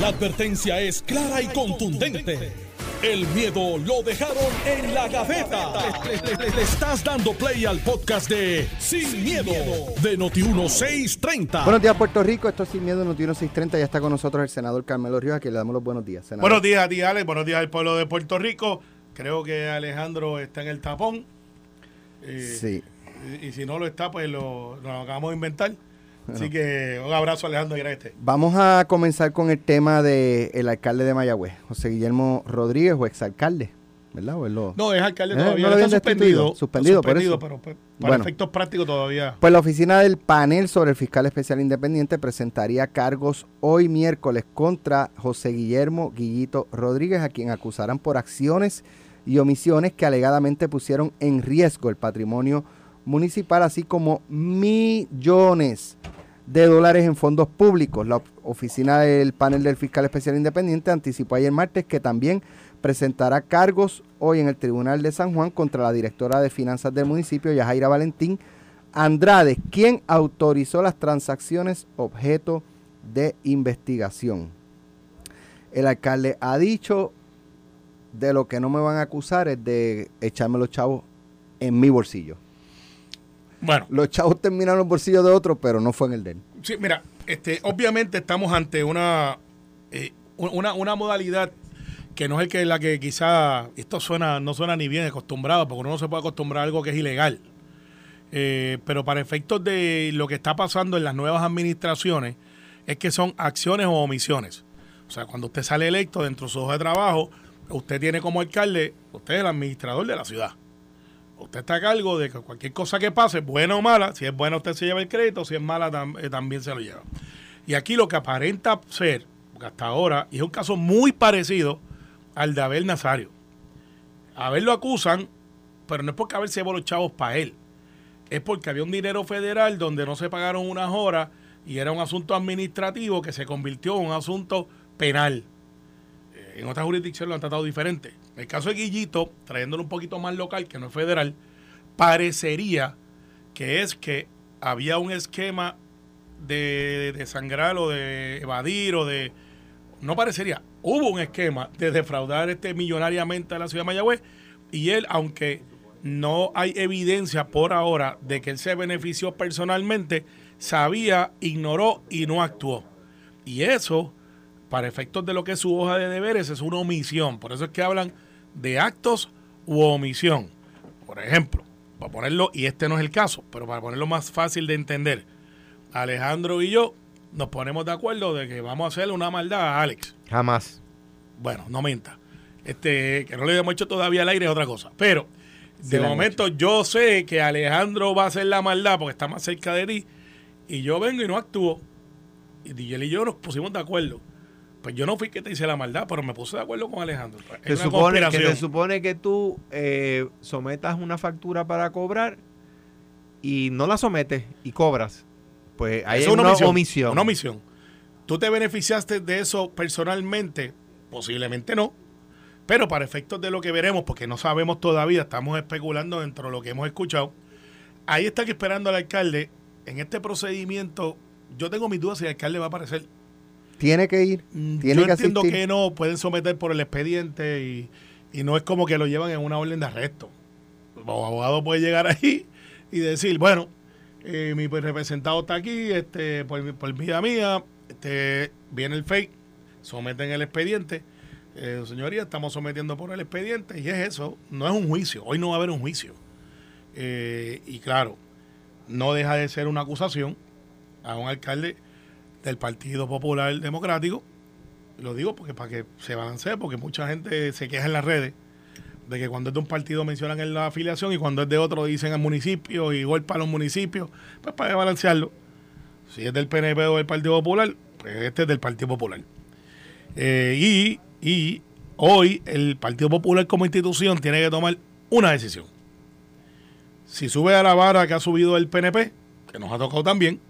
La advertencia es clara y contundente. El miedo lo dejaron en la gaveta. Le, le estás dando play al podcast de Sin, miedo, de Noti1630. Buenos días, Puerto Rico. Esto es Sin Miedo, Noti 630. Ya está con nosotros el senador Carmelo Ríos, a quien le damos los buenos días. Senador. Buenos días a ti, Alex. Buenos días al pueblo de Puerto Rico. Creo que Alejandro está en el tapón. Eh, Sí. Y, y si no lo está, pues lo, lo acabamos de inventar. Así que un abrazo, Alejandro Agreste. Vamos a comenzar con el tema del alcalde de Mayagüez, José Guillermo Rodríguez, o exalcalde, ¿verdad? ¿O lo- No, es alcalde Eh, todavía. no lo está habían destituido. Suspendido, por eso. pero pues, para Bueno. efectos prácticos todavía. Pues la oficina del panel sobre el fiscal especial independiente presentaría cargos hoy miércoles contra José Guillermo Guillito Rodríguez, a quien acusarán por acciones y omisiones que alegadamente pusieron en riesgo el patrimonio municipal, así como millones de dólares en fondos públicos. La of- oficina del panel del fiscal especial independiente anticipó ayer martes que también presentará cargos hoy en el Tribunal de San Juan contra la directora de finanzas del municipio, Yajaira Valentín Andrade, quien autorizó las transacciones objeto de investigación. El alcalde ha dicho, de lo que no me van a acusar es de echarme los chavos en mi bolsillo. Bueno, Los chavos terminaron en los bolsillos de otro, pero no fue en el de él. sí, mira, este, obviamente estamos ante una, eh, una, una modalidad que no es el que la que quizá esto suena no suena ni bien acostumbrado porque uno no se puede acostumbrar a algo que es ilegal. Eh, pero para efectos de lo que está pasando en las nuevas administraciones es que son acciones o omisiones. O sea cuando usted sale electo dentro de su hoja de trabajo usted tiene como alcalde usted es el administrador de la ciudad usted está a cargo de que cualquier cosa que pase buena o mala si es buena usted se lleva el crédito si es mala eh, también se lo lleva y aquí lo que aparenta ser hasta ahora y es un caso muy parecido al de Abel Nazario. A Abel lo acusan, pero no es porque Abel se llevó los chavos para él. Es porque había un dinero federal donde no se pagaron unas horas y era un asunto administrativo que se convirtió en un asunto penal. En otras jurisdicciones lo han tratado diferente. En el caso de Guillito, trayéndolo un poquito más local, que no es federal, parecería que es que había un esquema de, de sangrar o de evadir o de... No parecería, hubo un esquema de defraudar este millonariamente a la ciudad de Mayagüez y él, aunque no hay evidencia por ahora de que él se benefició personalmente, sabía, ignoró y no actuó. Y eso, para efectos de lo que es su hoja de deberes, es una omisión. Por eso es que hablan de actos u omisión. Por ejemplo, para ponerlo, y este no es el caso, pero para ponerlo más fácil de entender, Alejandro y yo nos ponemos de acuerdo de que vamos a hacerle una maldad a Alex. Jamás. Bueno, no mienta. Este, que no le hemos hecho todavía al aire es otra cosa. Pero, de momento, yo sé que Alejandro va a hacer la maldad porque está más cerca de ti. Y yo vengo y no actúo. Y DJ y yo nos pusimos de acuerdo. Pues yo no fui que te hice la maldad, pero me puse de acuerdo con Alejandro. Se supone, que se supone que tú eh, sometas una factura para cobrar y no la sometes y cobras. Pues ahí es una, omisión. Una omisión. ¿Tú te beneficiaste de eso personalmente? Posiblemente no. Pero para efectos de lo que veremos, porque no sabemos todavía, estamos especulando dentro de lo que hemos escuchado, ahí está que esperando al alcalde. En este procedimiento, yo tengo mis dudas si el alcalde va a aparecer. Tiene que ir, Mm, tiene yo que entiendo asistir. que no, pueden someter por el expediente y, y no es como que lo llevan en una orden de arresto. El abogado puede llegar ahí y decir, bueno, eh, mi representado está aquí, este, por, mi- por vida mía, este, viene el fake, someten el expediente. Eh, señoría, estamos sometiendo por el expediente y es eso, no es un juicio, hoy no va a haber un juicio. Eh, y claro, no deja de ser una acusación a un alcalde del Partido Popular Democrático. Lo digo porque para que se balancee, porque mucha gente se queja en las redes de que cuando es de un partido mencionan en la afiliación y cuando es de otro dicen al municipio y golpa a los municipios, pues para balancearlo. Si es del PNP o del Partido Popular, pues este es del Partido Popular. Eh, y, y hoy el Partido Popular como institución tiene que tomar una decisión. Si sube a la vara que ha subido el PNP, que nos ha tocado también,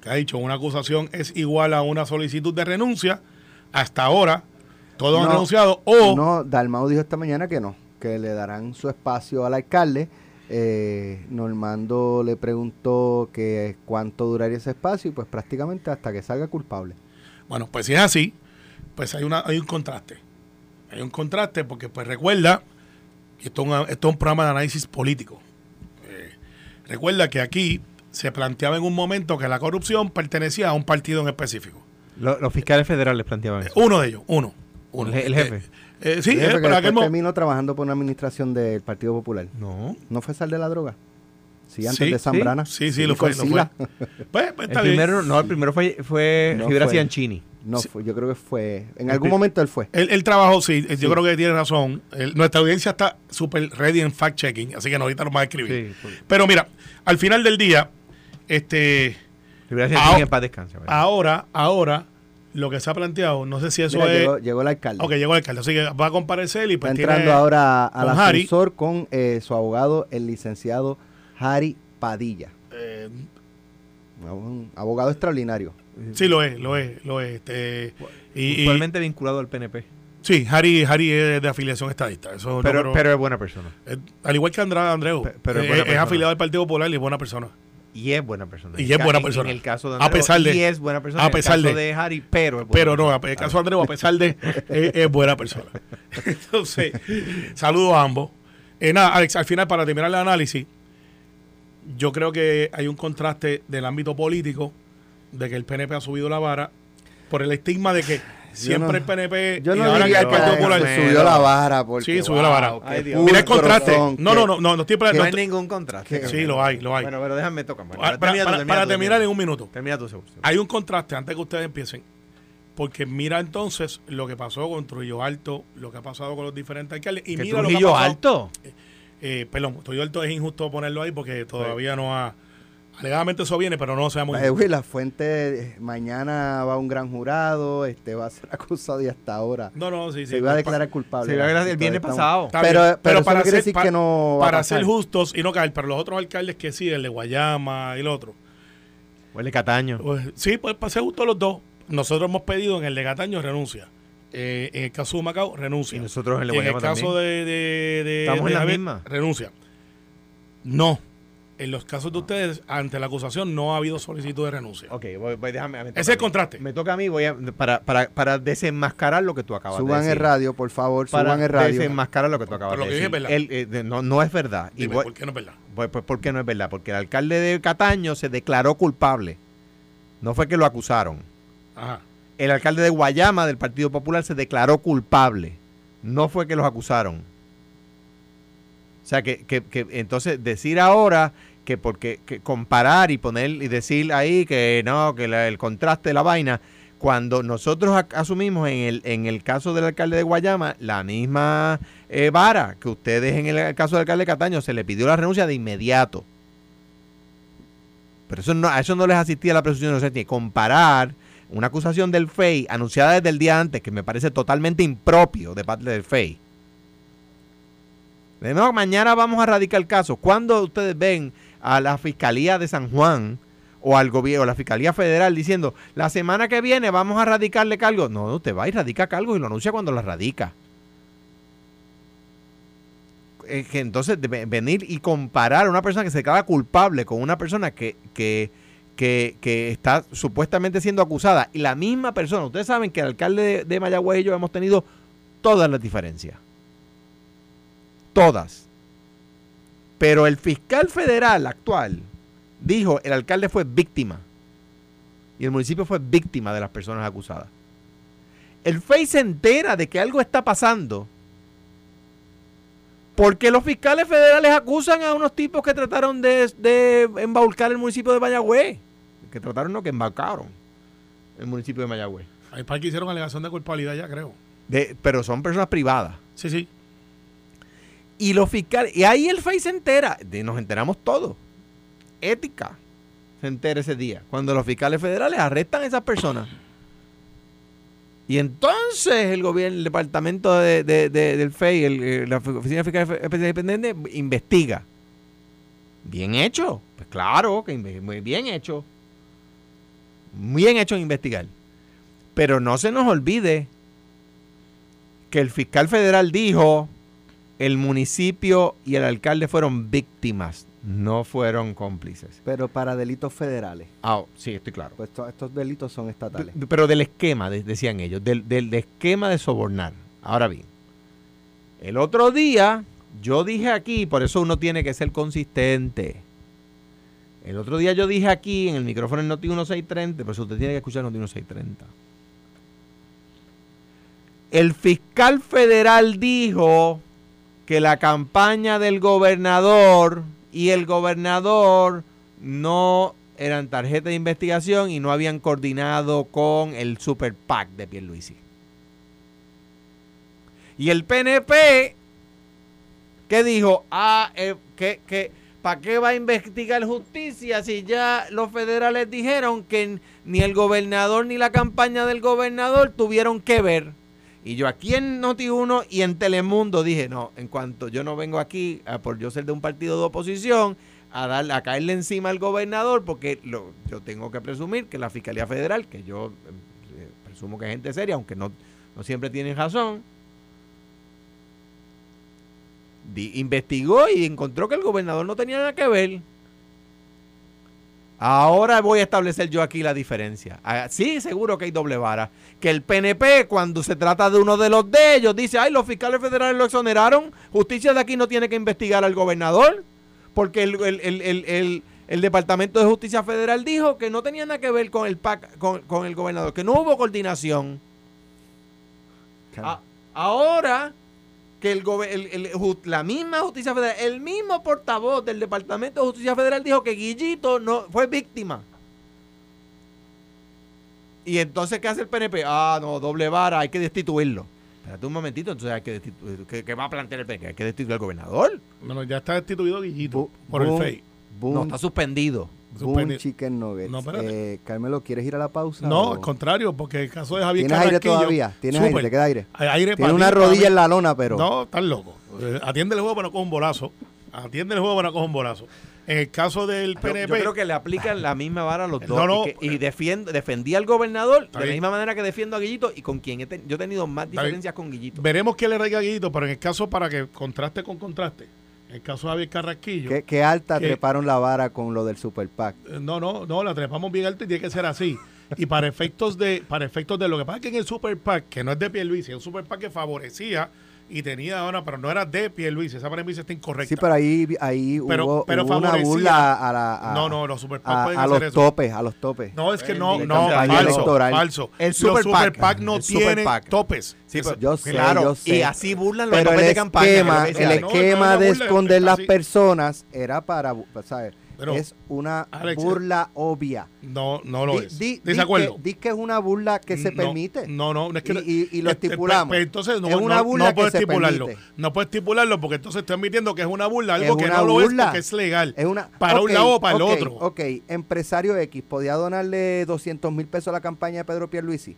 que ha dicho una acusación es igual a una solicitud de renuncia, hasta ahora todos han No, renunciado o No, Dalmau dijo esta mañana que no, que le darán su espacio al alcalde. Eh, Normando le preguntó que cuánto duraría ese espacio y pues prácticamente hasta que salga culpable. Bueno, pues si es así, pues hay, una, hay un contraste. Hay un contraste porque, pues recuerda, que esto, es una- esto es un programa de análisis político. Eh, recuerda que aquí se planteaba en un momento que la corrupción pertenecía a un partido en específico. Lo- los fiscales federales planteaban eso. Uno de ellos, uno. uno. El je- el jefe. Eh, eh, sí, Jefe, eh, que pero después aquel mo- terminó trabajando por una administración del Partido Popular. No. ¿No fue sal de la droga? Sí, antes Sí, de Zambrana. Sí, sí, lo fue. Lo fue. Pues, pues, El está bien. primero, no, el primero fue, fue No Rivera fue. Cianchini. No, Sí. fue, yo creo que fue. En El algún momento él fue. Él, él trabajó, sí, yo Sí. creo que tiene razón. El- nuestra audiencia está súper ready en fact-checking, así que no, ahorita nos va a escribir. Sí, pues. Pero mira, al final del día, este, Ah, ahora, ahora, lo que se ha planteado, no sé si eso Mira, es... llegó, llegó el alcalde. Ok, llegó el alcalde, así que va a comparecer y Está pues entrando tiene- ahora al ascensor con eh, su abogado, el licenciado Harry Padilla. eh, Un abogado extraordinario. sí, lo es, lo es, lo es. Este, y, y- Usualmente vinculado al PNP. sí, Harry, Harry es de afiliación estadista. Eso no, Pero, pero- es buena persona. eh, al igual que Andrés Andreu, Pe- pero es eh, es, afiliado al Partido Popular y es buena persona. Y es buena persona. Y En es buena en- persona. En el caso de A pesar de- Y es buena persona. a en el pesar caso de- Harry, pero es buena Pero no, persona. el caso de Andreu, a pesar de, es, es buena persona. Entonces, saludo a ambos. Eh, nada, Alex, al final, para terminar el análisis, yo creo que hay un contraste del ámbito político, de que el PNP ha subido la vara, por el estigma de que siempre no- el PNP Yo y no ahora que diría el Partido Popular subió la vara. Porque, Sí, subió la vara. Ay. Mira el contraste. son, No, no, no, no, no estoy No no hay ningún contraste. Sí, lo hay, lo hay. Bueno, pero déjame tocar. Bueno, para, termina tú, para- termina para tú, terminar en un minuto. Termina tú, segundo. Hay un contraste antes que ustedes empiecen, porque mira entonces lo que pasó con Trujillo Alto, lo que ha pasado con los diferentes alcaldes, y ¿Que mira lo que ha Trujillo pasado- alto? Eh, perdón, Trujillo Alto es injusto ponerlo ahí porque todavía no ha... Alegadamente eso viene, pero no sabemos... The way, la fuente eh, mañana va un gran jurado, este va a ser acusado y hasta ahora No, no, sí, sí. se iba a declarar culpable. Se iba a declarar el viernes estamos- pasado. Pero, pero, quiere ser- decir que no va a Para ser justos y no caer, pero los otros alcaldes que sí, el de Guayama y el otro, Huele Cataño. pues, sí, pues para ser justos los dos, nosotros hemos pedido en el de Cataño renuncia. Eh, en el caso de Macao, renuncia. Y nosotros en el Y en el Guayama caso también. de, de, de- Estamos de en la Javier, misma. renuncia. No. En los casos de ustedes, ante la acusación, no ha habido solicitud de renuncia. Ok, voy, voy, déjame. me toca Ese es el contraste. Me toca a mí voy a, para, para, para desenmascarar lo que tú acabas de Suban decir. el radio, por favor, Para suban el radio. desenmascarar lo que tú acabas Pero lo de que dije decir. es verdad. El, eh, de- no, no es verdad. Y voy- ¿por qué no es verdad? Pues, pues, ¿por qué no es verdad? Porque el alcalde de Cataño se declaró culpable. No fue que lo acusaron. Ajá. El alcalde de Guayama del Partido Popular se declaró culpable. No fue que los acusaron. O sea, que, que- que entonces decir ahora que porque que comparar y poner y decir ahí que no, que el contraste de la vaina, cuando nosotros asumimos en el, en el caso del alcalde de Guayama la misma eh, vara que ustedes en el caso del alcalde de Cataño se le pidió la renuncia de inmediato. Pero eso no, a eso no les asistía la presunción de inocencia. Comparar una acusación del FEI anunciada desde el día antes, que me parece totalmente impropio de parte del FEI. De nuevo, mañana vamos a radicar el caso. ¿Cuándo ustedes ven a la Fiscalía de San Juan o al gobierno, o la Fiscalía Federal diciendo, la semana que viene vamos a radicarle cargo? No, usted va y radica cargo y lo anuncia cuando la radica. Entonces de- venir y comparar a una persona que se declara culpable con una persona que, que, que, que está supuestamente siendo acusada y la misma persona, ustedes saben que el alcalde de, de Mayagüez y yo hemos tenido todas las diferencias. Todas. Pero el fiscal federal actual dijo el alcalde fue víctima y el municipio fue víctima de las personas acusadas. El FEI se entera de que algo está pasando porque los fiscales federales acusan a unos tipos que trataron de, de embaucar el municipio de Mayagüez. Que trataron, no, que embarcaron el municipio de Mayagüez. Hay par que hicieron alegación de culpabilidad ya, creo. De- pero son personas privadas. Sí, sí. Y los fiscales, y ahí el FEI se entera, nos enteramos todos. Ética se entera ese día, cuando los fiscales federales arrestan a esas personas. Y entonces el gobierno, el departamento de- de- de- del FEI, el- la Oficina Fiscal Especial Independiente, investiga. Bien hecho, pues claro, que muy bien hecho. Bien hecho en investigar. Pero no se nos olvide que el fiscal federal dijo el municipio y el alcalde fueron víctimas no fueron cómplices. Pero para delitos federales. Ah, sí, estoy claro. Pues to- estos delitos son estatales. Pero del esquema, de- decían ellos, del, del esquema de sobornar. Ahora bien, el otro día yo dije aquí, por eso uno tiene que ser consistente. El otro día yo dije aquí en el micrófono en Noti 1630, por eso usted tiene que escuchar Noti 1630. El fiscal federal dijo que la campaña del gobernador y el gobernador no eran tarjeta de investigación y no habían coordinado con el Super PAC de Pierluisi. Y el PNP, ¿qué dijo? Ah, eh, que, que, ¿para qué va a investigar justicia si ya los federales dijeron que ni el gobernador ni la campaña del gobernador tuvieron que ver? Y yo aquí en Noti1 y en Telemundo dije, no, en cuanto yo no vengo aquí por yo ser de un partido de oposición a darle a caerle encima al gobernador porque lo- yo tengo que presumir que la Fiscalía Federal, que yo eh, presumo que es gente seria, aunque no, no siempre tienen razón, investigó y encontró que el gobernador no tenía nada que ver. Ahora voy a establecer yo aquí la diferencia. Ah, Sí, seguro que hay doble vara. Que el PNP, cuando se trata de uno de los de ellos, dice, ay, los fiscales federales lo exoneraron. Justicia de aquí no tiene que investigar al gobernador. Porque el, el- el- el- Departamento de Justicia Federal dijo que no tenía nada que ver con el PAC, con, con el gobernador, que no hubo coordinación. A- ahora que el, el- el la misma justicia federal, el mismo portavoz del Departamento de Justicia Federal dijo que Guillito no fue víctima. Y entonces, ¿qué hace el PNP? Ah, no, doble vara, hay que destituirlo. Espérate un momentito, entonces hay que destituir. ¿Qué, qué va a plantear el PNP? ¿Hay que destituir al gobernador? Bueno, ya está destituido Guillito Bu- por el FEI. boom, No, está suspendido. Boom chicken nuggets. No. Eh, Carmelo, ¿quieres ir a la pausa? No, o- al contrario, porque el caso de Javier ¿Tienes aire todavía? ¿Tienes aire? ¿Te queda aire? Tiene una rodilla en la lona, pero... No, estás loco. Eh, Atiende el juego para no coger un bolazo. Atiende el juego para no coger un bolazo. En el caso del PNP, yo creo que le aplican la misma vara a los dos. No, no. y que- y defiendo, defendí al gobernador de la misma manera que defiendo a Guillito y con quien he ten- yo he tenido más diferencias con Guillito. veremos qué le rega a Guillito, pero en el caso para que contraste con contraste, el caso de Javier Carrasquillo, ¿Qué, qué alta treparon la vara con lo del Super PAC. eh, no, no, no, la trepamos bien alta y tiene que ser así. Y para efectos de para efectos de lo que pasa es que en el Super PAC, que no es de Pierluisi, es un Super PAC que favorecía y tenía ahora, pero no era de Pierluisi, esa premisa está incorrecta. Sí, pero ahí, ahí Pero- hubo, pero hubo una burla a, la, a, no, no, los Super a, a los eso. topes, a los topes. No, es que no, no, campaña falso, electoral. falso. El Los Super Super PAC, no Super tienen topes. Sí, pero- Yo sé, claro, yo sé. y así burlan los Pero papeles el de campaña. esquema, decía el esquema no, no, de esconder es las así. personas era para, ¿sabes? Pero, es una Alex, burla obvia. No, no lo Di- es. di- di que, di que es una burla que se No, permite. No, no, no es que Y- y- y lo este, estipulamos. pues, pues, entonces no, Es una no- burla no que puedes se estipularlo. permite. No puedes estipularlo porque entonces estoy admitiendo que es una burla, algo Es que no lo es porque es legal. Es una, para un lado o para el otro. Ok, empresario X, ¿podía donarle 200 mil pesos a la campaña de Pedro Pierluisi?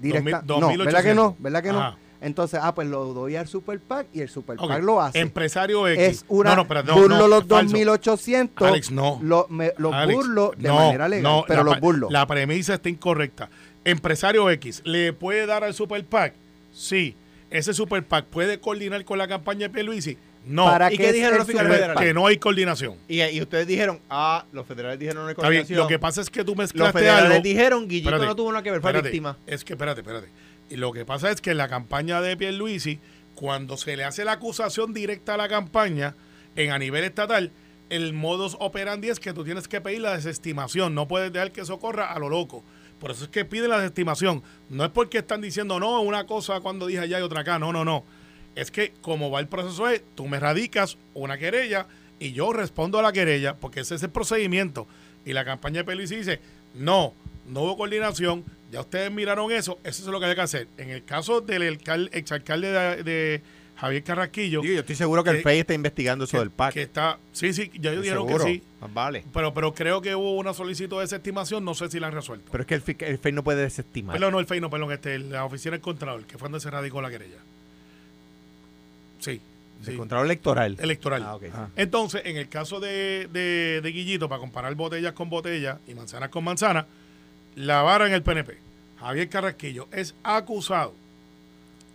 Directa. No, 2.800. ¿verdad que no? ¿Verdad que no? Entonces, ah, pues lo doy al Super PAC y el Super. PAC lo hace. Empresario X. es una no, no, espera, no, burlo no, los es falso. 2800 Alex, no. lo- me- los Alex, burlo de no, manera legal no, pero la los burlo La premisa está incorrecta. Empresario X, ¿le puede dar al Super PAC? Sí. ¿Ese Super PAC puede coordinar con la campaña de Pierluisi? No. ¿Para ¿Y qué dijeron los federales? que no hay coordinación. Y, y ustedes dijeron, ah, los federales dijeron no hay Está bien, coordinación. Lo que pasa es que tú los mezclaste federales algo. dijeron, Guillito Espérate, no tuvo nada que ver, fue espérate, víctima. Es que, espérate, espérate. Y lo que pasa es que en la campaña de Pierluisi, cuando se le hace la acusación directa a la campaña, en a nivel estatal, el modus operandi es que tú tienes que pedir la desestimación. No puedes dejar que eso corra a lo loco. Por eso es que piden la desestimación. No es porque están diciendo, no, una cosa cuando dije allá y otra acá. No, no, no. Es que como va el proceso es, tú me radicas una querella y yo respondo a la querella, porque ese es el procedimiento. Y la campaña de Pierluisi dice, no, no hubo coordinación, ya ustedes miraron eso, eso es lo que hay que hacer. En el caso del alcal- exalcalde de, de Javier Carrasquillo, Digo, yo estoy seguro que el que- FEI está investigando eso que, del PAC. que está, sí, sí, ya ellos Estoy dijeron seguro. que sí, vale. pero, pero creo que hubo una solicitud de desestimación, no sé si la han resuelto. Pero es que el, FEI- el FEI no puede desestimar. Perdón, no el FEI, no, perdón, este, la oficina del Contralor, que fue donde se radicó la querella. Sí, el Contralor electoral. electoral. Ah, ok. Ah. Entonces, en el caso de, de, de Guillito, para comparar botellas con botellas y manzanas con manzanas, la vara en el PNP, Javier Carrasquillo, es acusado.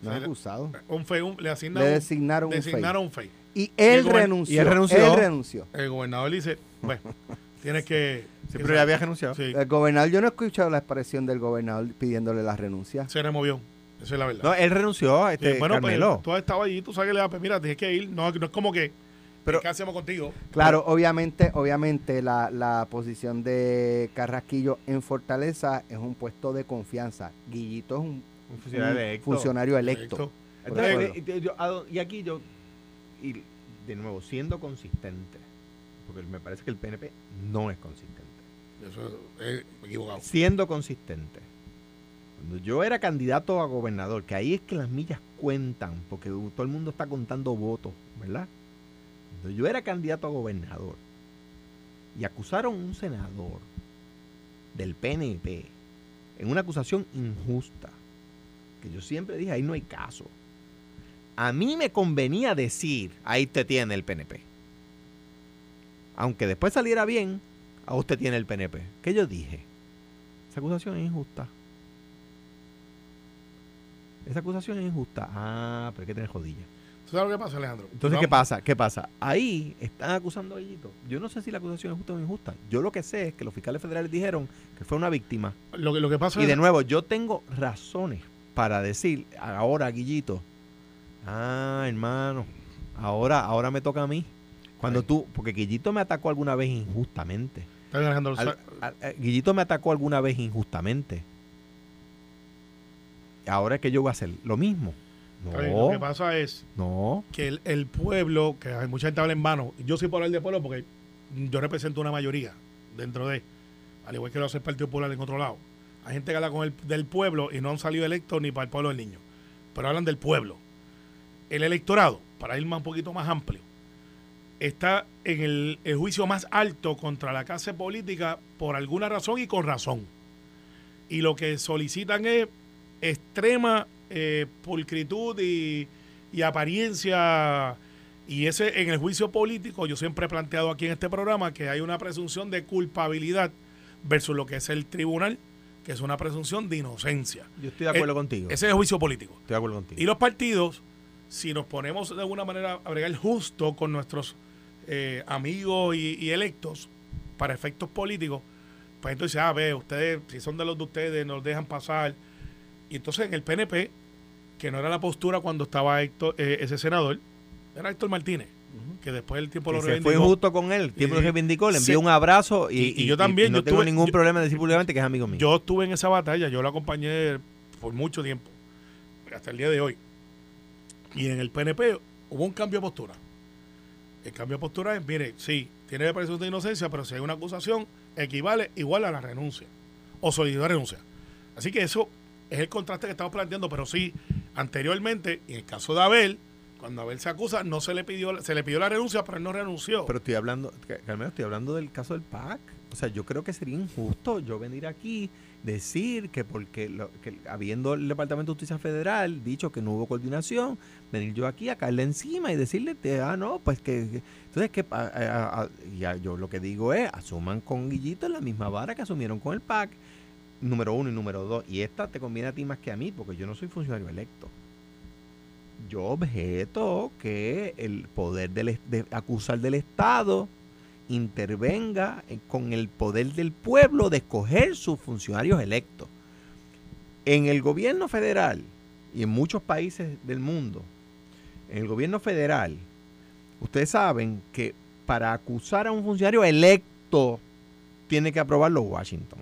no le- acusado Un un- le asignan le designaron un designaron un FEI. Y él renunció. y él renunció. Él renunció. El gobernador dice, bueno, tienes que... Pero ya había renunciado. Sí, El gobernador, yo no he escuchado la expresión del gobernador pidiéndole la renuncia. se removió. Esa es la verdad. No, él renunció, Sí, este, bueno, Carmelo. pues tú has estado allí, tú sabes que le da, pues mira, tienes que ir. No, no es como que, Pero- ¿qué hacemos contigo? Claro, obviamente, obviamente la, la posición de Carrasquillo en Fortaleza es un puesto de confianza. Guillito es un, Un funcionario un electo. funcionario electo. Entonces, yo- y aquí yo, y de nuevo, siendo consistente, porque me parece que el PNP no es consistente. Eso es equivocado. Siendo consistente, cuando yo era candidato a gobernador, que ahí es que las millas cuentan, porque todo el mundo está contando votos, ¿verdad? Yo era candidato a gobernador y acusaron a un senador del PNP en una acusación injusta, que yo siempre dije, ahí no hay caso. A mí me convenía decir, ahí te tiene el PNP. Aunque después saliera bien, a usted tiene el PNP. ¿Qué yo dije? Esa acusación es injusta. Esa acusación es injusta. Ah, pero hay que tener jodilla. ¿Tú sabes lo que pasa, Alejandro? Entonces. ¿qué pasa? ¿Qué pasa? Ahí están acusando a Guillito. Yo no sé si la acusación es justa o injusta. Yo lo que sé es que los fiscales federales dijeron que fue una víctima. Lo que, lo que pasa Y de es... nuevo, yo tengo razones para decir ahora, Guillito, ah, hermano, ahora, ahora me toca a mí. Cuando Sí. tú, porque Guillito me atacó alguna vez injustamente. Está bien, Alejandro. Al- al- al- Guillito me atacó alguna vez injustamente. Ahora es que yo voy a hacer lo mismo. Lo que pasa es no. que el, el pueblo, que hay mucha gente habla en vano, yo soy por hablar de pueblo porque yo represento una mayoría dentro de, al igual que lo hace el Partido Popular en otro lado. Hay gente que habla con el del pueblo y no han salido electos ni para el pueblo del niño, pero hablan del pueblo. El electorado, para ir más un poquito más amplio, está en el, el juicio más alto contra la clase política por alguna razón y con razón. Y lo que solicitan es extrema eh, pulcritud y, y apariencia. Y ese en el juicio político, yo siempre he planteado aquí en este programa que hay una presunción de culpabilidad versus lo que es el tribunal, que es una presunción de inocencia. Yo estoy de acuerdo Eh, contigo. Ese es el juicio político. Estoy de acuerdo contigo. Y los partidos, si nos ponemos de alguna manera a bregar justo con nuestros eh, amigos y, y electos para efectos políticos, pues entonces, ah, ve, ustedes, si son de los de ustedes, nos dejan pasar. Y entonces en el PNP, que no era la postura cuando estaba Héctor, eh, ese senador, era Héctor Martínez, que después el tiempo Que lo se fue reivindicó. injusto con él, tiempo Y- lo reivindicó, le sí. envió un abrazo y, Y- y yo también, no yo tengo tuve- ningún yo- problema en decir públicamente que es amigo mío. Yo estuve en esa batalla, yo la acompañé por mucho tiempo, hasta el día de hoy. Y en el PNP hubo un cambio de postura. El cambio de postura es, mire, sí, tiene presunción de inocencia, pero si hay una acusación, equivale igual a la renuncia o solicitud de renuncia. Así que eso es el contraste que estamos planteando, pero sí, anteriormente, en el caso de Abel, cuando Abel se acusa, no se le pidió, se le pidió la renuncia, pero él no renunció. Pero estoy hablando, Carmelo, estoy hablando del caso del PAC. O sea, yo creo que sería injusto yo venir aquí, decir que porque lo- que habiendo el Departamento de Justicia Federal dicho que no hubo coordinación, venir yo aquí a caerle encima y decirle, ah, no, pues que... entonces, que pa- a- a- ya yo lo que digo es, asuman con Guillito la misma vara que asumieron con el PAC, número uno y número dos. Y esta te conviene a ti más que a mí, porque yo no soy funcionario electo. Yo objeto que el poder del, de acusar del Estado intervenga en- con el poder del pueblo de escoger sus funcionarios electos. En el gobierno federal y en muchos países del mundo, en el gobierno federal, ustedes saben que para acusar a un funcionario electo tiene que aprobarlo Washington.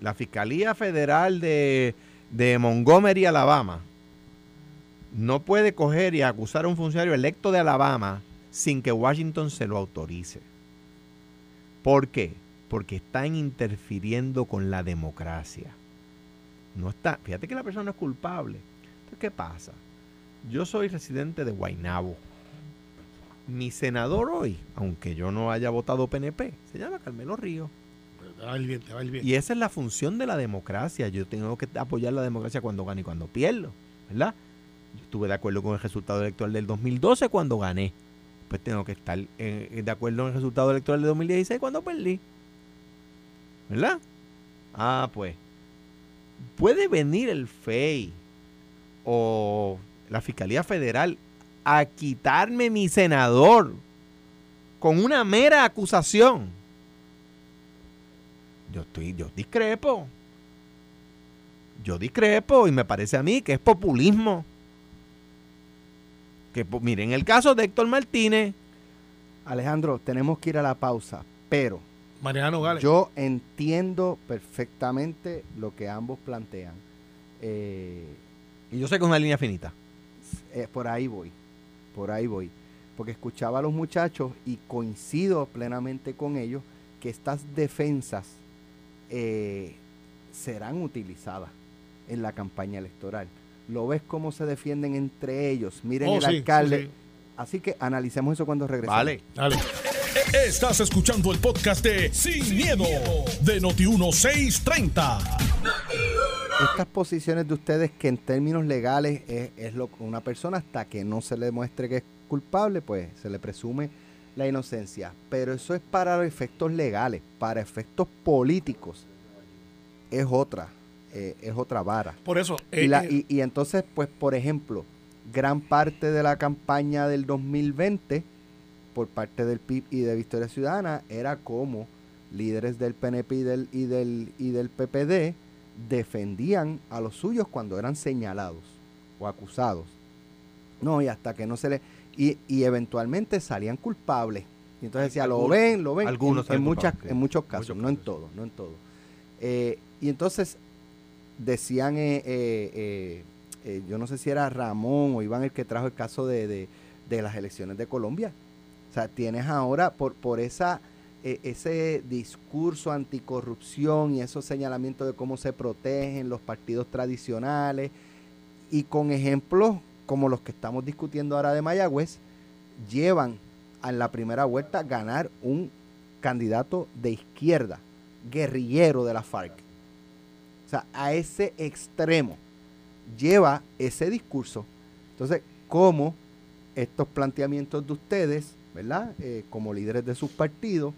La Fiscalía Federal de, de Montgomery, Alabama, no puede coger y acusar a un funcionario electo de Alabama sin que Washington se lo autorice. ¿Por qué? Porque están interfiriendo con la democracia. No está, fíjate que la persona no es culpable. Entonces, ¿qué pasa? Yo soy residente de Guaynabo. Mi senador hoy, aunque yo no haya votado PNP, se llama Carmelo Río. Y esa es la función de la democracia. Yo tengo que apoyar la democracia cuando gano y cuando pierdo, ¿verdad? Yo estuve de acuerdo con el resultado electoral del 2012 cuando gané. Pues tengo que estar eh, de acuerdo en el resultado electoral del 2016 cuando perdí. ¿Verdad? Ah, pues. Puede venir el FEI o la Fiscalía Federal a quitarme mi senador con una mera acusación. Yo estoy, yo discrepo. Yo discrepo y me parece a mí que es populismo. Que miren el caso de Héctor Martínez. Alejandro, tenemos que ir a la pausa, pero Mariano Gales. yo entiendo perfectamente lo que ambos plantean. Eh, Y yo sé que es una línea finita. eh, por ahí voy, por ahí voy. Porque escuchaba a los muchachos y coincido plenamente con ellos que estas defensas eh, serán utilizadas en la campaña electoral. Lo ves cómo se defienden entre ellos. Miren Oh, el sí, alcalde. sí, sí. Así que analicemos eso cuando regresemos. Vale. Dale. Estás escuchando el podcast de Sin, miedo, de Noti1630. Estas posiciones de ustedes que en términos legales es, es lo que una persona hasta que no se le demuestre que es culpable, pues se le presume la inocencia. Pero eso es para efectos legales, para efectos políticos es otra, eh, es otra vara. Por eso. Y, eh, la- eh, y- y entonces, pues, por ejemplo, gran parte de la campaña del 2020 por parte del PIB y de Victoria Ciudadana era como líderes del PNP y del, y del, y del PPD defendían a los suyos cuando eran señalados o acusados. No, y hasta que no se le... Y, y eventualmente salían culpables. Y entonces decía, lo ven, lo ven. algunos en, en muchas, en muchos casos, Muchos no en casos. todo, no en todo. Eh, y entonces decían, eh, eh, eh, yo no sé si era Ramón o Iván el que trajo el caso de, de- de las elecciones de Colombia. O sea, tienes ahora por, por esa, ese discurso anticorrupción y esos señalamientos de cómo se protegen los partidos tradicionales y con ejemplos como los que estamos discutiendo ahora de Mayagüez, llevan a en la primera vuelta ganar un candidato de izquierda, guerrillero de la FARC. O sea, a ese extremo lleva ese discurso. Entonces, ¿cómo estos planteamientos de ustedes, ¿verdad? Eh, como líderes de sus partidos,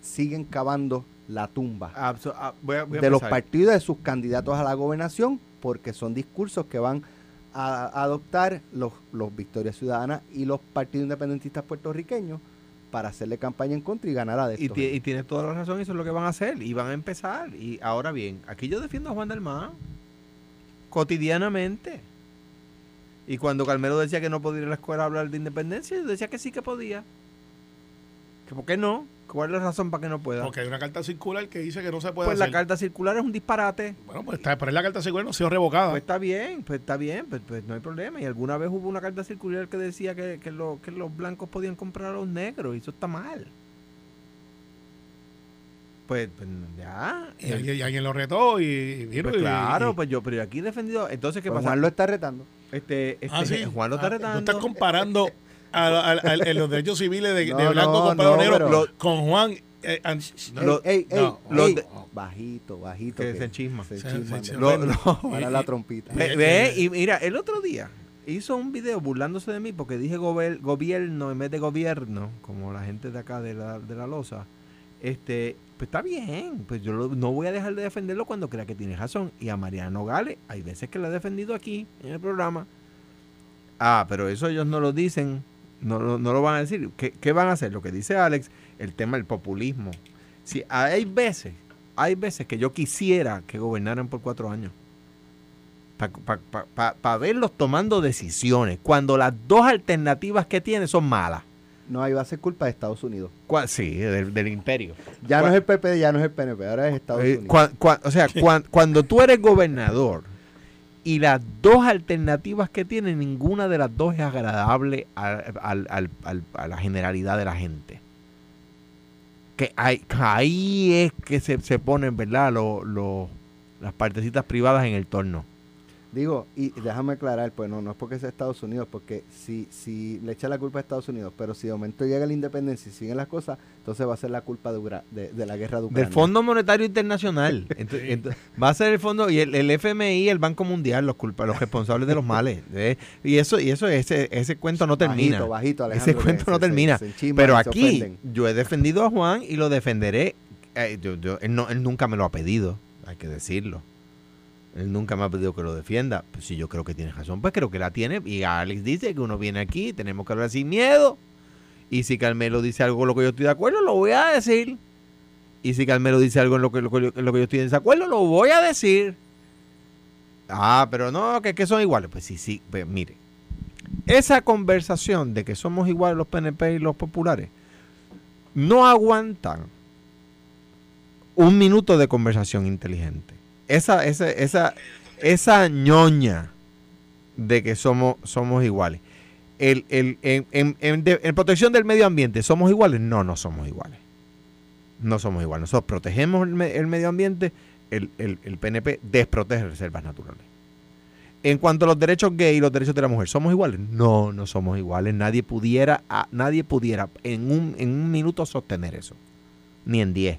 siguen cavando la tumba ah, voy a- voy a de los partidos de sus candidatos a la gobernación, porque son discursos que van a, adoptar los, los Victoria Ciudadanas y los partidos independentistas puertorriqueños para hacerle campaña en contra y ganar a de Y, estos. y tienes toda la razón, eso es lo que van a hacer. Y van a empezar. Y ahora bien, aquí yo defiendo a Juan del Mar cotidianamente. Y cuando Carmelo decía que no podía ir a la escuela a hablar de independencia, yo decía que sí que podía. ¿Que ¿Por qué no? ¿Cuál es la razón para que no pueda? porque hay una carta circular que dice que no se puede Pues la carta circular es un disparate. Bueno, pues está, pero la carta circular no ha sido revocada. Pues está bien, pues está bien, pues, pues no hay problema. Y alguna vez hubo una carta circular que decía que, que, lo- que los blancos podían comprar a los negros y eso está mal. Pues, pues, ya. y, alguien- y alguien lo retó y, y Pues y- claro, y- pues yo, pero aquí he defendido. Entonces, ¿qué Pues pasa? Juan lo está retando. Este, este, Ah, sí. Juan lo está Ah, Tú retando. estás comparando a, a- a- a los derechos civiles de, No, de blanco no, comparado no, negro pero- con Juan. eh, ey, ey, ey, bajito, bajito. Que se enchisma. Se Se- enchisma, se- lo- Para la trompita. Ve, ve, y mira, el otro día hizo un video burlándose de mí porque dije gober- gobierno en vez de gobierno, como la gente de acá de la, de la loza. Este, pues está bien, pues yo lo- no voy a dejar de defenderlo cuando crea que tiene razón. Y a Mariano Gale, hay veces que lo he defendido aquí en el programa. Ah, pero eso ellos no lo dicen, no, lo- no lo van a decir. ¿Qué, qué van a hacer? Lo que dice Alex, el tema del populismo. Si hay veces, hay veces que yo quisiera que gobernaran por cuatro años para verlos tomando decisiones cuando las dos alternativas que tiene son malas. No, ahí va a ser culpa de Estados Unidos. Cua- Sí, del, del imperio. Ya no Cua- es el PP, ya no es el PNP, ahora es Estados Eh, Unidos. cua- cua- o sea, cuan- cuando tú eres gobernador y las dos alternativas que tiene, ninguna de las dos es agradable al- al- a la generalidad de la gente. Que hay, ahí es que se, se ponen, ¿verdad? Lo- lo- las partecitas privadas en el torno. Digo, y déjame aclarar, pues no, no es porque sea Estados Unidos, porque si, si le echa la culpa a Estados Unidos, pero si de momento llega la independencia y siguen las cosas, entonces va a ser la culpa de, de, de la guerra de Ucrania. Del Fondo Monetario Internacional. Ento- ento- va a ser el fondo y el, el FMI, el Banco Mundial, los culpa, los responsables de los males. ¿eh? Y eso, y eso, ese, ese cuento no termina. Bajito, bajito, Alejandro, ese cuento no se- termina. se Pero aquí yo he defendido a Juan y lo defenderé. Eh, yo- yo- él, no- él nunca me lo ha pedido, hay que decirlo. Él nunca me ha pedido que lo defienda. Pues si yo creo que tiene razón, pues creo que la tiene. Y Alex dice que uno viene aquí, tenemos que hablar sin miedo. Y si Carmelo dice algo en lo que yo estoy de acuerdo, lo voy a decir. Y si Carmelo dice algo en lo que, lo que yo estoy en desacuerdo, lo voy a decir. Ah, pero no, que, que son iguales. Pues sí, sí, pues mire. Esa conversación de que somos iguales los PNP y los populares no aguantan un minuto de conversación inteligente. Esa, esa, esa, esa ñoña de que somos, somos iguales. El, el- en, en- en protección del medio ambiente, ¿somos iguales? No, no somos iguales. No somos iguales. Nosotros protegemos el, el medio ambiente, el, el- el PNP desprotege reservas naturales. En cuanto a los derechos gay y los derechos de la mujer, ¿somos iguales? No, no somos iguales. Nadie pudiera, nadie pudiera en un, en un minuto sostener eso. Ni en diez.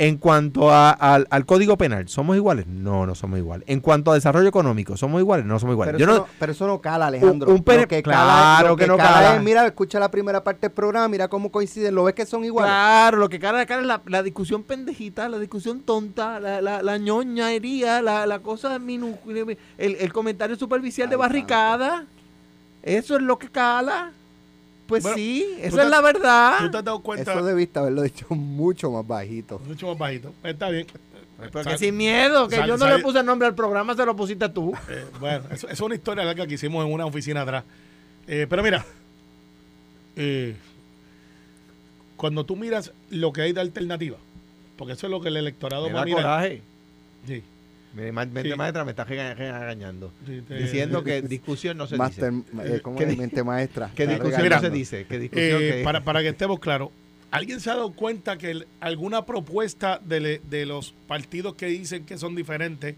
En cuanto a- al, al código penal, ¿somos iguales? No, no somos iguales. En cuanto a desarrollo económico, ¿somos iguales? No somos iguales. Pero, Yo eso no- pero eso no cala, Alejandro. un pene- Lo que claro cala, lo que no cala cala. es, mira, escucha la primera parte del programa, mira cómo coinciden, lo ves que son iguales. Claro, lo que cara a cara es la, la discusión pendejita, la discusión tonta, la, la, la ñoñaería, la, la cosa minu- el, el comentario superficial de barricada. Eso es lo que cala. Pues Bueno, sí, esa te- es la verdad. ¿Tú te has dado cuenta? Eso debiste haberlo dicho mucho más bajito. Mucho más bajito. Está bien. Porque Sal- sin miedo, que sal- yo no sal- le puse el nombre al programa, se lo pusiste tú. Eh, bueno, eso, es una historia larga que hicimos en una oficina atrás. Eh, pero mira, eh, cuando tú miras lo que hay de alternativa, porque eso es lo que el electorado Me va a mirar. coraje. Sí, mente Sí. maestra me está rega- regañando. sí, te- Diciendo que discusión no se Master, dice. eh, ¿cómo mente maestra. ¿Qué Está discusión no se dice? ¿Qué discusión Eh, que- para, para que estemos claros, ¿alguien se ha dado cuenta que el- alguna propuesta de, le- de los partidos que dicen que son diferentes,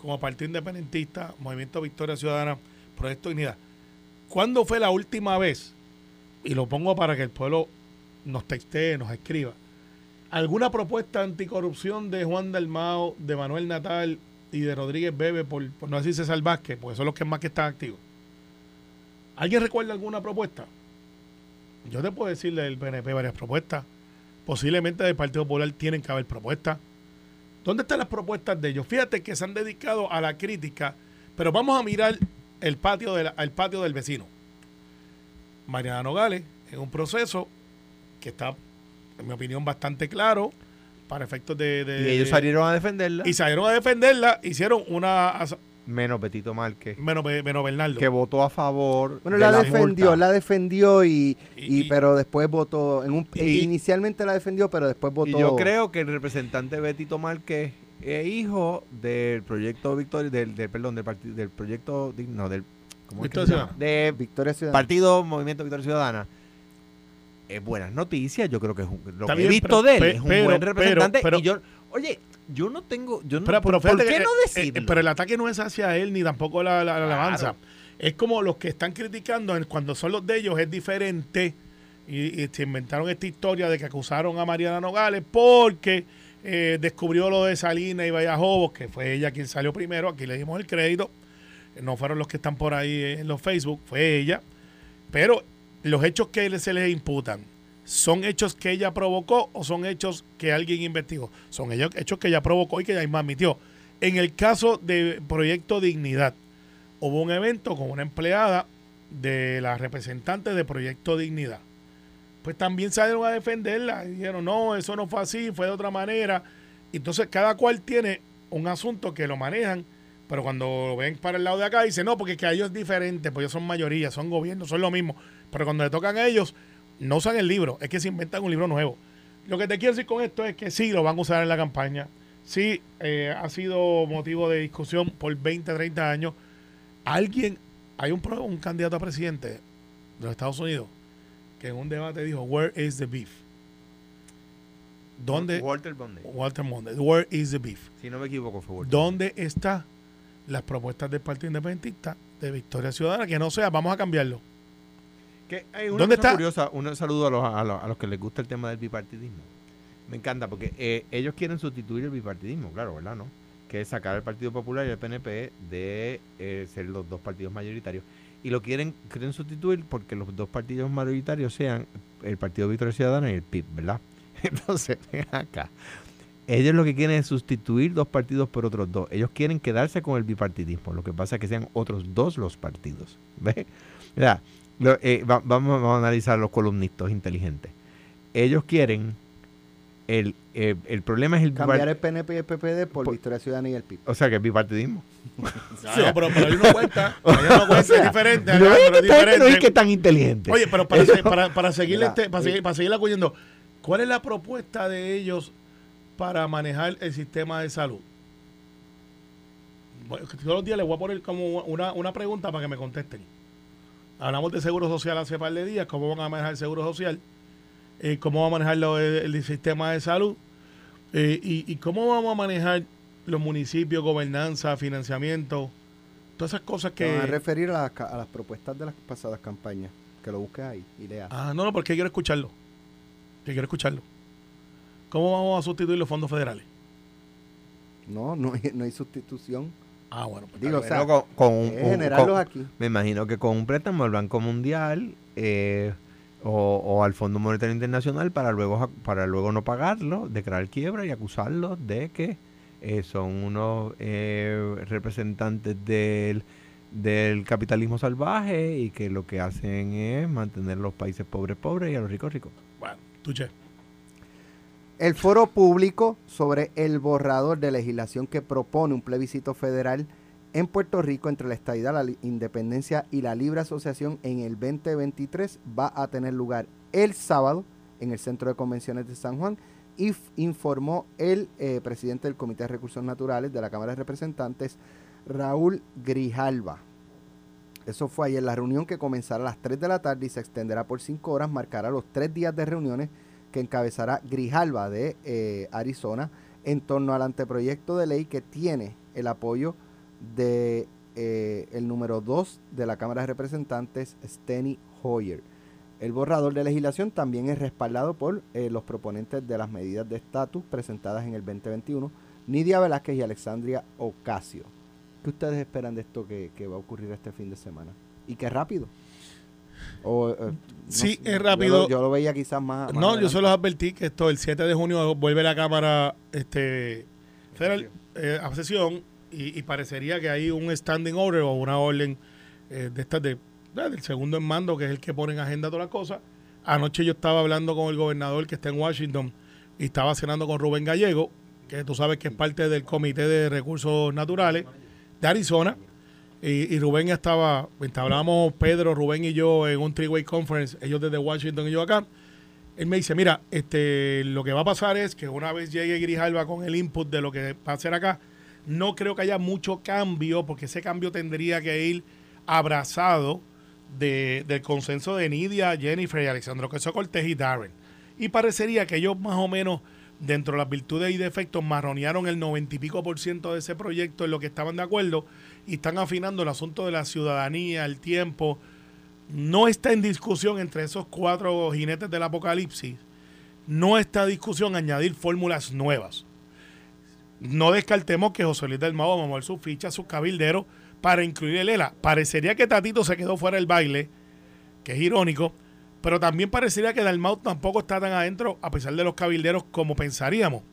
como Partido Independentista, Movimiento Victoria Ciudadana, Proyecto Dignidad, ¿cuándo fue la última vez? Y lo pongo para que el pueblo nos textee, nos escriba. ¿Alguna propuesta anticorrupción de Juan Dalmao, de Manuel Natal y de Rodríguez Bebe, por, no decir César Vázquez, porque son los que más que están activos? ¿Alguien recuerda alguna propuesta? Yo te puedo decir del PNP varias propuestas. Posiblemente del Partido Popular tienen que haber propuestas. ¿Dónde están las propuestas de ellos? Fíjate que se han dedicado a la crítica, pero vamos a mirar el patio, el patio del vecino. Mariana Nogales en un proceso que está, en mi opinión, bastante claro para efectos de... de- Y ellos salieron a defenderla. y salieron a defenderla, hicieron una... Menos Betito Márquez. Menos, menos Bernardo. Que votó a favor. Bueno, de la la defendió, multa. la defendió y, y- Y- pero después votó, en un, Y- inicialmente la defendió, pero después votó. Y yo creo que el representante Betito Márquez es hijo del proyecto Victoria, del, del perdón, del, partido del proyecto, no, del ¿cómo es que Victoria se llama? Ciudadana. De Victoria Ciudadana. Partido Movimiento Victoria Ciudadana. Es buenas noticias, yo creo que es un, lo Está que he bien, visto pero- de él, es un pero- buen representante. pero- y yo, oye, yo no tengo, yo no, Pero, ¿por, qué que, no eh, decirlo? eh, pero el ataque no es hacia él ni tampoco la, la- la Claro. alabanza. Es como los que están criticando cuando son los de ellos es diferente y, y se inventaron esta historia de que acusaron a Mariana Nogales porque eh, descubrió lo de Salina y Vallajobos, que fue ella quien salió primero, aquí le dimos el crédito, no fueron los que están por ahí en los Facebook, fue ella, pero los hechos que se les imputan, ¿son hechos que ella provocó o son hechos que alguien investigó? Son hechos que ella provocó y que ella misma admitió. En el caso de Proyecto Dignidad, hubo un evento con una empleada de la representante de Proyecto Dignidad. Pues también salieron a defenderla y dijeron, no, eso no fue así, fue de otra manera. Entonces cada cual tiene un asunto que lo manejan, pero cuando ven para el lado de acá dicen, no, porque que a ellos es diferente, pues ellos son mayoría, son gobiernos, son lo mismo. Pero cuando le tocan a ellos, no usan el libro, es que se inventan un libro nuevo. Lo que te quiero decir con esto es que sí, lo van a usar en la campaña. Sí, eh, ha sido motivo de discusión por 20, 30 años. Alguien, hay un, un candidato a presidente de los Estados Unidos que en un debate dijo, where is the beef? ¿Dónde? Walter Bonnet. Walter Monday, where is the beef? Si no me equivoco, fue Walter. ¿Dónde están las propuestas del Partido Independentista de Victoria Ciudadana? Que no sea, vamos a cambiarlo. Que hay una ¿Dónde cosa está? curiosa, un saludo a los, a, los, a los que les gusta el tema del bipartidismo. Me encanta porque eh, ellos quieren sustituir el bipartidismo, claro, ¿verdad? ¿No? Que es sacar al Partido Popular y al PNP de eh, ser los dos partidos mayoritarios. Y lo quieren, quieren sustituir porque los dos partidos mayoritarios sean el Partido Victoria Ciudadana y el PIB, ¿verdad? Entonces, ven acá. Ellos lo que quieren es sustituir dos partidos por otros dos. Ellos quieren quedarse con el bipartidismo. Lo que pasa es que sean otros dos los partidos. ¿Ves? Mira, lo- eh, va- vamos, vamos a analizar los columnistas inteligentes. Ellos quieren. El, eh, el problema es el Cambiar bipart- el PNP y el PPD por, Por- Victoria Ciudadana y el PIB. O sea, que el bipartidismo. No, pero, pero ahí no cuenta. Ahí no cuenta, es diferente. No es que es gente no es diferente. que tan inteligente. Oye, pero para, para, para seguirle este- para, seguir, para seguir acudiendo, ¿cuál es la propuesta de ellos para manejar el sistema de salud? Bueno, todos los días les voy a poner como una, una pregunta para que me contesten. Hablamos de seguro social hace par de días, cómo van a manejar el seguro social, eh, cómo va a manejar lo- el, el sistema de salud eh, y, y cómo vamos a manejar los municipios, gobernanza, financiamiento, todas esas cosas Que van a referir a las, ca- a las propuestas de las pasadas campañas. Que lo busques ahí y leas. Ah, no, no, porque quiero escucharlo. Que quiero escucharlo. ¿Cómo vamos a sustituir los fondos federales? No, no no hay sustitución. Ah, bueno. Pues Digo, o sea, con, con un- Es un- generarlos con- aquí. Me imagino que con un préstamo al Banco Mundial eh, o, o al Fondo Monetario Internacional para luego para luego no pagarlo, declarar quiebra y acusarlos de que eh, son unos eh, representantes del, del capitalismo salvaje y que lo que hacen es mantener los países pobres pobres y a los ricos ricos. bueno, tuche. El foro público sobre el borrador de legislación que propone un plebiscito federal en Puerto Rico entre la estadidad, la independencia y la libre asociación en el 2023 va a tener lugar el sábado en el Centro de Convenciones de San Juan y informó el eh, presidente del Comité de Recursos Naturales de la Cámara de Representantes, Raúl Grijalva. Eso fue ayer. La reunión que comenzará a las 3 de la tarde y se extenderá por 5 horas marcará los tres días de reuniones que encabezará Grijalva de eh, Arizona en torno al anteproyecto de ley que tiene el apoyo de eh, el número 2 de la Cámara de Representantes, Steny Hoyer. El borrador de legislación también es respaldado por eh, los proponentes de las medidas de estatus presentadas en el 2021, Nidia Velázquez y Alexandria Ocasio. ¿Qué ustedes esperan de esto que, que va a ocurrir este fin de semana? Y qué rápido. O, eh, no Sí, es yo rápido. lo- Yo lo, veía quizás más. más No, yo se los advertí que esto el 7 de junio vuelve la Cámara este, Federal eh, a sesión y, y parecería que hay un standing order o una orden eh, de estas de, de- del segundo en mando, que es el que pone en agenda todas las cosas. Anoche yo estaba hablando con el gobernador que está en Washington y estaba cenando con Rubén Gallego, que tú sabes que es parte del Comité de Recursos Naturales de Arizona. Y, Rubén estaba, estábamos Pedro, Rubén y yo en un three-way conference, ellos desde Washington y yo acá. Él me dice, mira, este, lo que va a pasar es que una vez llegue Grijalva con el input de lo que va a hacer acá, no creo que haya mucho cambio, porque ese cambio tendría que ir abrazado de- del consenso de Nidia, Jennifer y Alexandro Queso Cortés y Darren. Y parecería que ellos más o menos, dentro de las virtudes y defectos, marronearon el noventa y pico por ciento de ese proyecto en lo que estaban de acuerdo y están afinando el asunto de la ciudadanía, el tiempo. No está en discusión entre esos cuatro jinetes del apocalipsis. No está en discusión añadir fórmulas nuevas. No descartemos que José Luis del Mago va a mover sus fichas, sus cabilderos, para incluir el ELA. Parecería que Tatito se quedó fuera del baile, que es irónico, pero también parecería que Dalmau tampoco está tan adentro, a pesar de los cabilderos, como pensaríamos.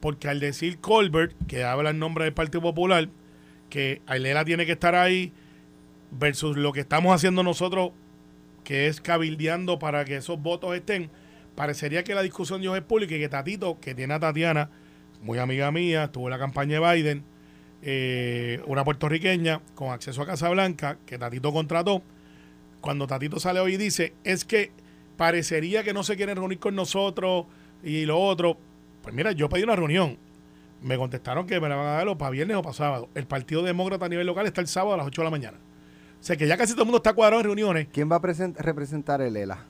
Porque al decir Colbert, que habla en nombre del Partido Popular, que el ELA tiene que estar ahí, versus lo que estamos haciendo nosotros, que es cabildeando para que esos votos estén, parecería que la discusión ya es pública y que Tatito, que tiene a Tatiana, muy amiga mía, estuvo en la campaña de Biden, eh, una puertorriqueña con acceso a Casa Blanca, que Tatito contrató. Cuando Tatito sale hoy y dice, es que parecería que no se quieren reunir con nosotros y lo otro. Pues mira, yo pedí una reunión. Me contestaron que me la van a dar o para viernes o para sábado. El Partido Demócrata a nivel local está el sábado a las 8 de la mañana. O sea que ya casi todo el mundo está cuadrado en reuniones. ¿Quién va a present- representar el ELA?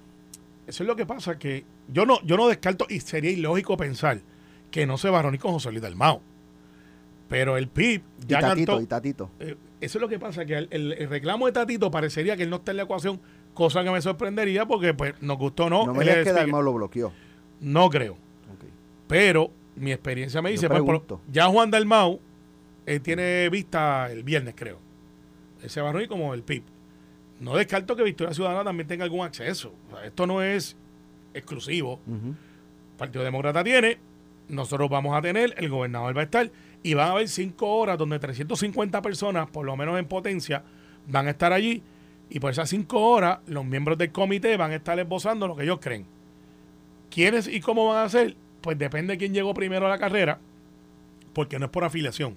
Eso es lo que pasa, que yo no, yo no descarto y sería ilógico pensar que no se va a reunir con José Luis Dalmao. Pero el PIB Y ya Tatito, cantó. y Tatito. Eh, eso es lo que pasa, que el, el- el reclamo de Tatito parecería que él no está en la ecuación, cosa que me sorprendería porque pues nos gustó o no. No, me digas es que. Dalmau lo bloqueó. No creo. Pero mi experiencia me dice, pues, por- ya Juan Dalmau eh, tiene vista el viernes, creo. Él se va a reunir como el PIB. No descarto que Victoria Ciudadana también tenga algún acceso. O sea, esto no es exclusivo. Partido Demócrata tiene, nosotros vamos a tener, el gobernador va a estar, y van a haber cinco horas donde 350 personas, por lo menos en potencia, van a estar allí, y por esas cinco horas los miembros del comité van a estar esbozando lo que ellos creen. ¿Quiénes y cómo van a hacer? Pues depende de quién llegó primero a la carrera, porque no es por afiliación.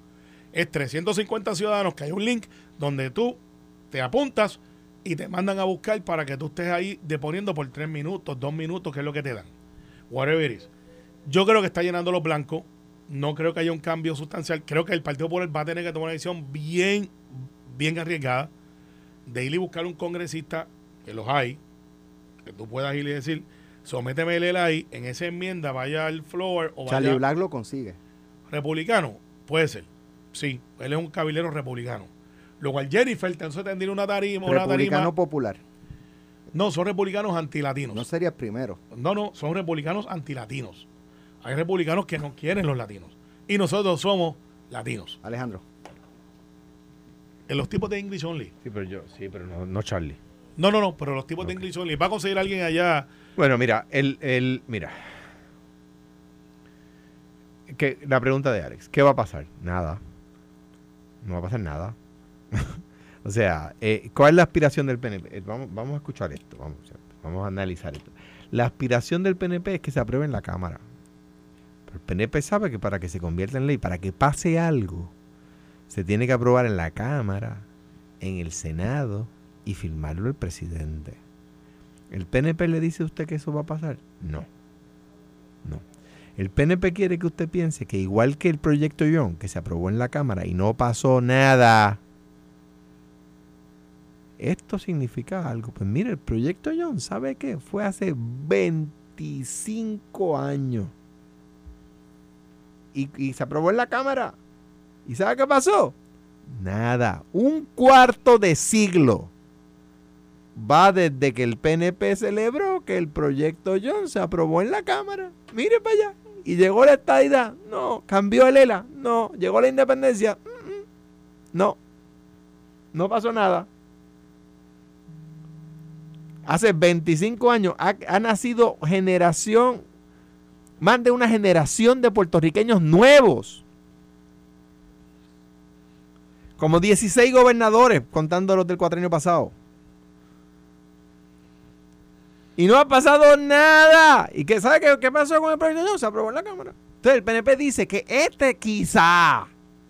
Es 350 ciudadanos que hay un link donde tú te apuntas y te mandan a buscar para que tú estés ahí deponiendo por tres minutos, dos minutos, que es lo que te dan. Whatever it is. Yo creo que está llenando los blancos. No creo que haya un cambio sustancial. Creo que el Partido Popular va a tener que tomar una decisión bien, bien arriesgada de ir y buscar un congresista, que los hay, que tú puedas ir y decir, sométeme el ahí, en esa enmienda vaya al floor o Charlie vaya Black lo consigue. republicano. Puede ser. Sí, él es un cabilero republicano. Lo cual Jennifer entonces tendría una tarima, una Republicano tarima. popular. No, son republicanos antilatinos. No sería el primero. No, no, son republicanos antilatinos. Hay republicanos que no quieren los latinos. Y nosotros somos latinos. Alejandro. En los tipos de English only. Sí, pero yo, sí, pero no, no Charlie. No, no, no, pero los tipos de English only. Va a conseguir alguien allá. Bueno, mira, el, el, mira. Que, la pregunta de Alex, ¿qué va a pasar? Nada. No va a pasar nada. o sea, eh, ¿cuál es la aspiración del PNP? Eh, vamos, vamos a escuchar esto, vamos, vamos a analizar esto. La aspiración del PNP es que se apruebe en la Cámara. Pero el PNP sabe que para que se convierta en ley, para que pase algo, se tiene que aprobar en la Cámara, en el Senado y firmarlo el presidente. ¿El PNP le dice a usted que eso va a pasar? No. No. El PNP quiere que usted piense que igual que el proyecto Young, que se aprobó en la Cámara y no pasó nada, esto significa algo. Pues mire, el proyecto Young, ¿sabe qué? Fue hace 25 años. Y, y se aprobó en la Cámara. ¿Y sabe qué pasó? Nada. Un cuarto de siglo va desde que el PNP celebró que el proyecto John se aprobó en la Cámara. Mire para allá. Y llegó la estadidad. No. Cambió el ELA. No. Llegó la independencia. No. No pasó nada. Hace 25 años ha, nacido generación, más de una generación de puertorriqueños nuevos. Como 16 gobernadores, contando los del cuatrienio pasado. Y no ha pasado nada. ¿Y qué sabe qué, qué pasó con el proyecto? No, se aprobó en la Cámara. Entonces el PNP dice que este quizá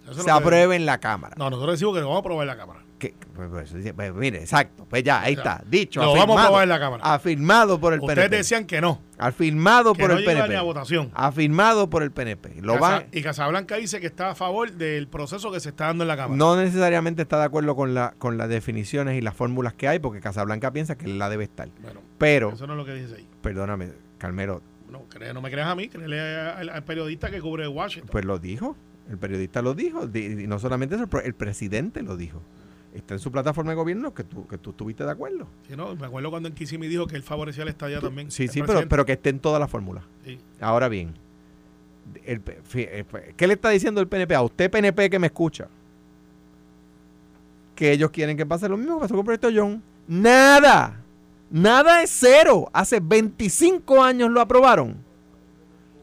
Eso se apruebe en la Cámara. No, nosotros decimos que lo vamos a aprobar en la Cámara. Que- pues, pues, pues, mire, exacto. Pues ya, ahí está. Dicho. lo vamos a aprobar en la Cámara. Afirmado por el Ustedes PNP. decían que no, Afirmado que por no el PNP. ni a votación. Afirmado por el PNP. Lo Casa- van, y Casablanca dice que está a favor del proceso que se está dando en la Cámara. no necesariamente está de acuerdo con, la, con las definiciones y las fórmulas que hay, porque Casablanca piensa que la debe estar. Bueno, Pero, eso no es lo que dice ahí. perdóname, Carmelo, No, no me creas a mí, créele al, al periodista que cubre Washington. pues lo dijo. El periodista lo dijo. di- Y no solamente eso, el presidente lo dijo. Está en su plataforma de gobierno que tú, que tú estuviste de acuerdo. Sí, no, me acuerdo cuando en Kissimmee dijo que él favorecía al estadía también. Sí, sí, pero, presidente. pero que esté en todas las fórmulas. Sí. Ahora bien, el eh, ¿qué le está diciendo el PNP? A usted, PNP, que me escucha. Que ellos quieren que pase lo mismo que pasó con el proyecto John. Nada. Nada es cero. Hace 25 años lo aprobaron.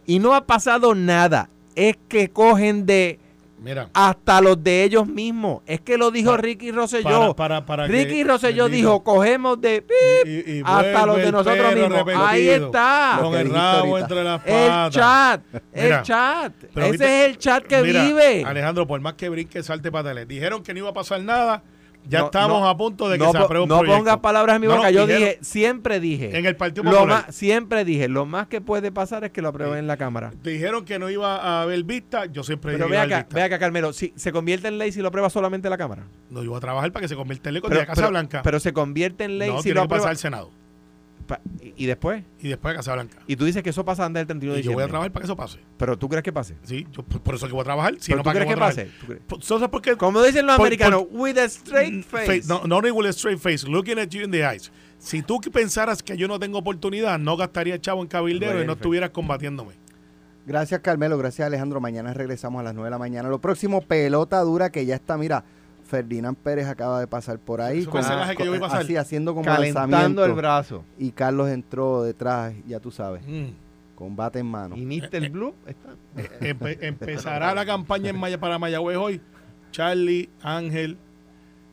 Y no ha pasado nada. Es que cogen de Mira, hasta los de ellos mismos. Es que lo dijo Para- Ricky Rosselló. para, para, para Ricky Rosselló dijo, cogemos de... Y- y hasta los de el nosotros mismos. Ahí está. Con el rabo entre las El patas. chat, el chat. pero Ese viste- es el chat que Mira, vive. Alejandro, por más que brinque, salte patales. Dijeron que no iba a pasar nada. Ya No, estamos no, a punto de que no, se apruebe un no proyecto. pongas palabras en mi boca. Yo dijeron- dije, siempre dije. En el Partido lo Popular. más, siempre dije, lo más que puede pasar es que lo aprueben en la Cámara. Dijeron que no iba a haber vista. Yo siempre Pero dije ve que iba a haber acá, ve acá, Carmelo, si se convierte en ley si lo aprueba solamente la Cámara. No, yo voy a trabajar para que se convierta en ley con Pero, la Casa pero- Blanca. pero se convierte en ley si tiene lo que pasar aprueba. al Senado. Pa- y, y después. Y después Casa Blanca. Y tú dices que eso pasa antes del 31 de Y yo voy a diciembre. trabajar para que eso pase. Pero tú crees que pase. Sí, yo, por, por eso que voy a trabajar. Si Pero no, tú ¿para crees que a pase. trabajar? ¿Tú crees? Por- ¿Sabes por qué? Como dicen los Por- americanos, with a straight Mm, face. No, no with a straight face, looking at you in the eyes. Si tú que pensaras que yo no tengo oportunidad, no gastaría chavo en cabildero y no estuvieras combatiéndome. Gracias, Carmelo. Gracias, Alejandro. Mañana regresamos a las 9 de la mañana. Lo próximo, pelota dura, que ya está, mira, Ferdinand Pérez acaba de pasar por ahí. Mensaje que yo iba a pasar. Así, haciendo como calentando lanzamiento. el brazo. Y Carlos entró detrás, ya tú sabes, Mm. con bate en mano. Y Mr. Blue está. Empe- empezará la campaña en Maya para Mayagüez hoy. Charlie, Ángel,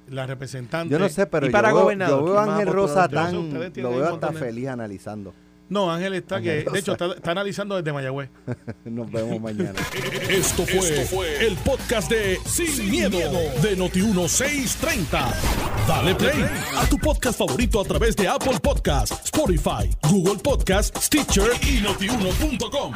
la representante. Yo no sé, pero Y para yo, veo- gobernador, yo veo ¿quién a Ángel? Rosa tan, lo veo hasta feliz analizando. No, Ángel está que, de hecho, está, está analizando desde Mayagüez. Nos vemos mañana. Esto fue, el podcast de Sin, miedo, de Noti1630. Dale play a tu podcast favorito a través de Apple Podcasts, Spotify, Google Podcasts, Stitcher y notiuno.com.